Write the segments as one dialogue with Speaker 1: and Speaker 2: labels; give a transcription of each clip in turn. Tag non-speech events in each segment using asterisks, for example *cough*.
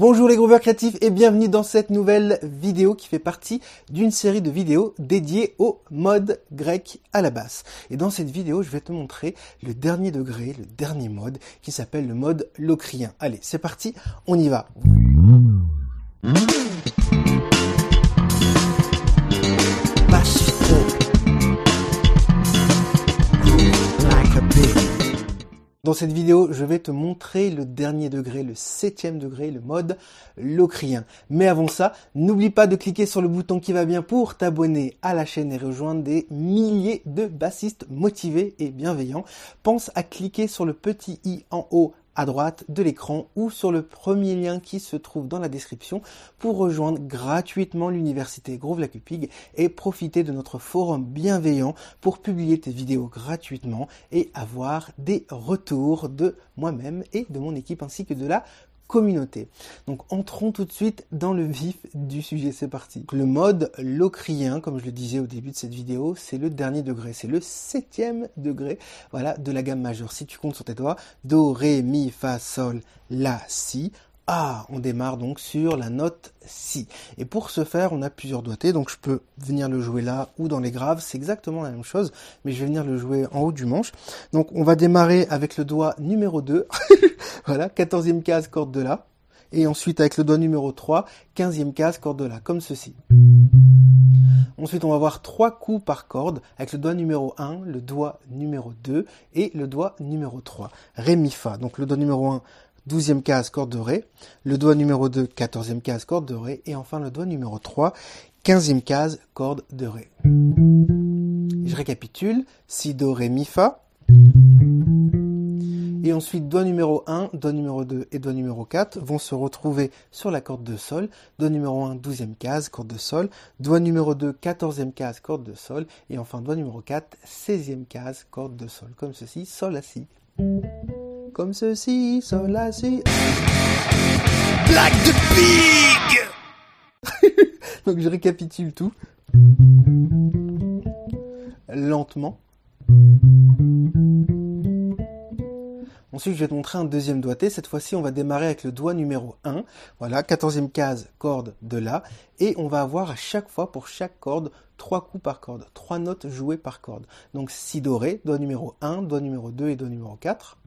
Speaker 1: Bonjour les grooveurs créatifs et bienvenue dans cette nouvelle vidéo qui fait partie d'une série de vidéos dédiées au mode grec à la basse. Et dans cette vidéo, je vais te montrer le dernier degré, le dernier mode qui s'appelle le mode locrien. Allez, c'est parti, on y va. Dans cette vidéo, je vais te montrer le dernier degré, le septième degré, le mode locrien. Mais avant ça, n'oublie pas de cliquer sur le bouton qui va bien pour t'abonner à la chaîne et rejoindre des milliers de bassistes motivés et bienveillants. Pense à cliquer sur le petit i en haut à droite de l'écran ou sur le premier lien qui se trouve dans la description pour rejoindre gratuitement l'université Groove Lacupig et profiter de notre forum bienveillant pour publier tes vidéos gratuitement et avoir des retours de moi-même et de mon équipe ainsi que de la communauté. Donc entrons tout de suite dans le vif du sujet, c'est parti. Le mode locrien, comme je le disais au début de cette vidéo, c'est le dernier degré, c'est le septième degré voilà, de la gamme majeure. Si tu comptes sur tes doigts, Do, Ré, Mi, Fa, Sol, La, Si, ah, on démarre donc sur la note Si. Et pour ce faire, on a plusieurs doigtés, donc je peux venir le jouer là ou dans les graves, c'est exactement la même chose, mais je vais venir le jouer en haut du manche. Donc on va démarrer avec le doigt numéro 2, *laughs* voilà, 14e case, corde de La, et ensuite avec le doigt numéro 3, 15e case, corde de La, comme ceci. Ensuite, on va avoir trois coups par corde avec le doigt numéro 1, le doigt numéro 2 et le doigt numéro 3. Ré, mi, fa. Donc le doigt numéro 1, 12e case, corde de Ré, le doigt numéro 2, 14e case, corde de Ré, et enfin le doigt numéro 3, 15e case, corde de Ré. Je récapitule, Si, Do, Ré, Mi, Fa. Et ensuite, doigt numéro 1, doigt numéro 2 et doigt numéro 4 vont se retrouver sur la corde de Sol. Doigt numéro 1, 12e case, corde de Sol. Doigt numéro 2, 14e case, corde de Sol. Et enfin, doigt numéro 4, 16e case, corde de Sol. Comme ceci, Sol, Si comme ceci, sol, la, si.
Speaker 2: Black de Pig *laughs*
Speaker 1: Donc je récapitule tout. Lentement. Ensuite, je vais te montrer un deuxième doigté. Cette fois-ci, on va démarrer avec le doigt numéro 1. Voilà, 14e case, corde de La. Et on va avoir à chaque fois, pour chaque corde, trois coups par corde. Trois notes jouées par corde. Donc, Si doré, doigt numéro 1, doigt numéro 2 et doigt numéro 4.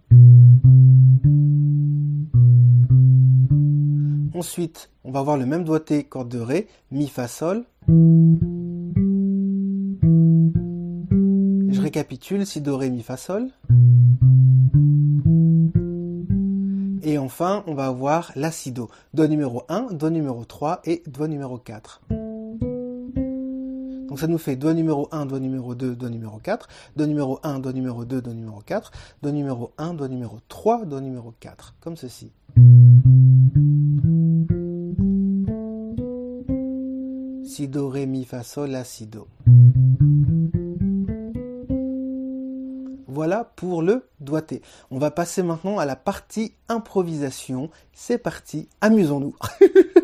Speaker 1: Ensuite, on va avoir le même doigté, corde de Ré, Mi, Fa, Sol. Je récapitule, Si, Do, Ré, Mi, Fa, Sol. Et enfin, on va avoir la Si, Do. Doigt numéro 1, doigt numéro 3 et doigt numéro 4. Donc ça nous fait doigt numéro 1, doigt numéro 2, doigt numéro 4, doigt numéro 1, doigt numéro 2, doigt numéro 4, doigt numéro 1, doigt numéro 3, doigt numéro 4, comme ceci. Do, ré, mi, fa, sol, la, si, do. Voilà pour le doigté. On va passer maintenant à la partie improvisation. C'est parti, amusons-nous. *laughs*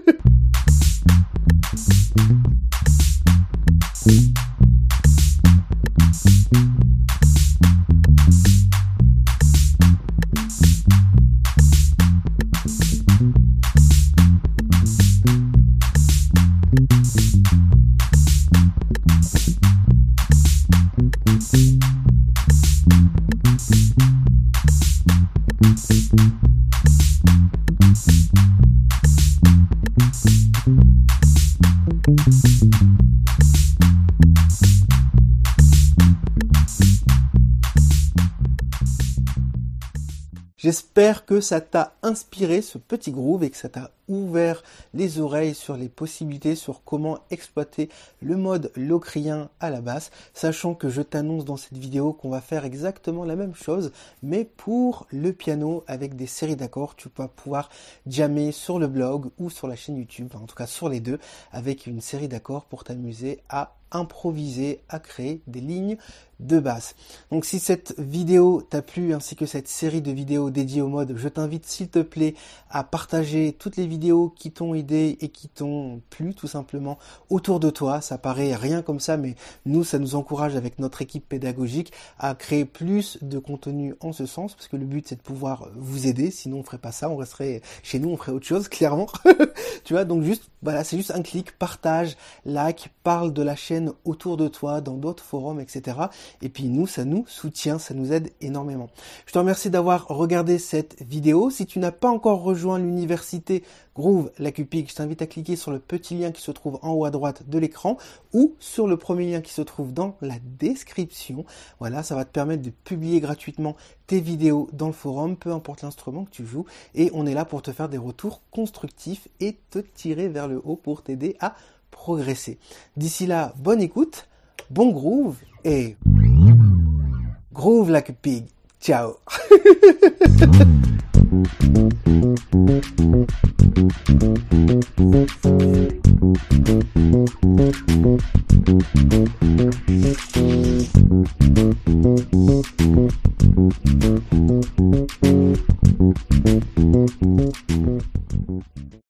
Speaker 1: J'espère que ça t'a inspiré ce petit groove et que ça t'a ouvert les oreilles sur les possibilités, sur comment exploiter le mode locrien à la basse, sachant que je t'annonce dans cette vidéo qu'on va faire exactement la même chose, mais pour le piano avec des séries d'accords. Tu vas pouvoir jammer sur le blog ou sur la chaîne YouTube, en tout cas sur les deux, avec une série d'accords pour t'amuser à improviser à créer des lignes de base. Donc si cette vidéo t'a plu ainsi que cette série de vidéos dédiées au mode, je t'invite s'il te plaît à partager toutes les vidéos qui t'ont aidé et qui t'ont plu tout simplement autour de toi. Ça paraît rien comme ça mais nous ça nous encourage avec notre équipe pédagogique à créer plus de contenu en ce sens parce que le but c'est de pouvoir vous aider sinon on ferait pas ça, on resterait chez nous, on ferait autre chose *laughs* clairement. tu vois donc juste voilà, c'est juste un clic, partage, like, parle de la chaîne autour de toi dans d'autres forums etc. Et puis nous, ça nous soutient, ça nous aide énormément. Je te remercie d'avoir regardé cette vidéo. Si tu n'as pas encore rejoint l'université Groove la Cupig, je t'invite à cliquer sur le petit lien qui se trouve en haut à droite de l'écran ou sur le premier lien qui se trouve dans la description. Voilà, ça va te permettre de publier gratuitement tes vidéos dans le forum, peu importe l'instrument que tu joues. Et on est là pour te faire des retours constructifs et te tirer vers le haut pour t'aider à progresser. D'ici là, bonne écoute, bon groove et groove like a pig. Ciao.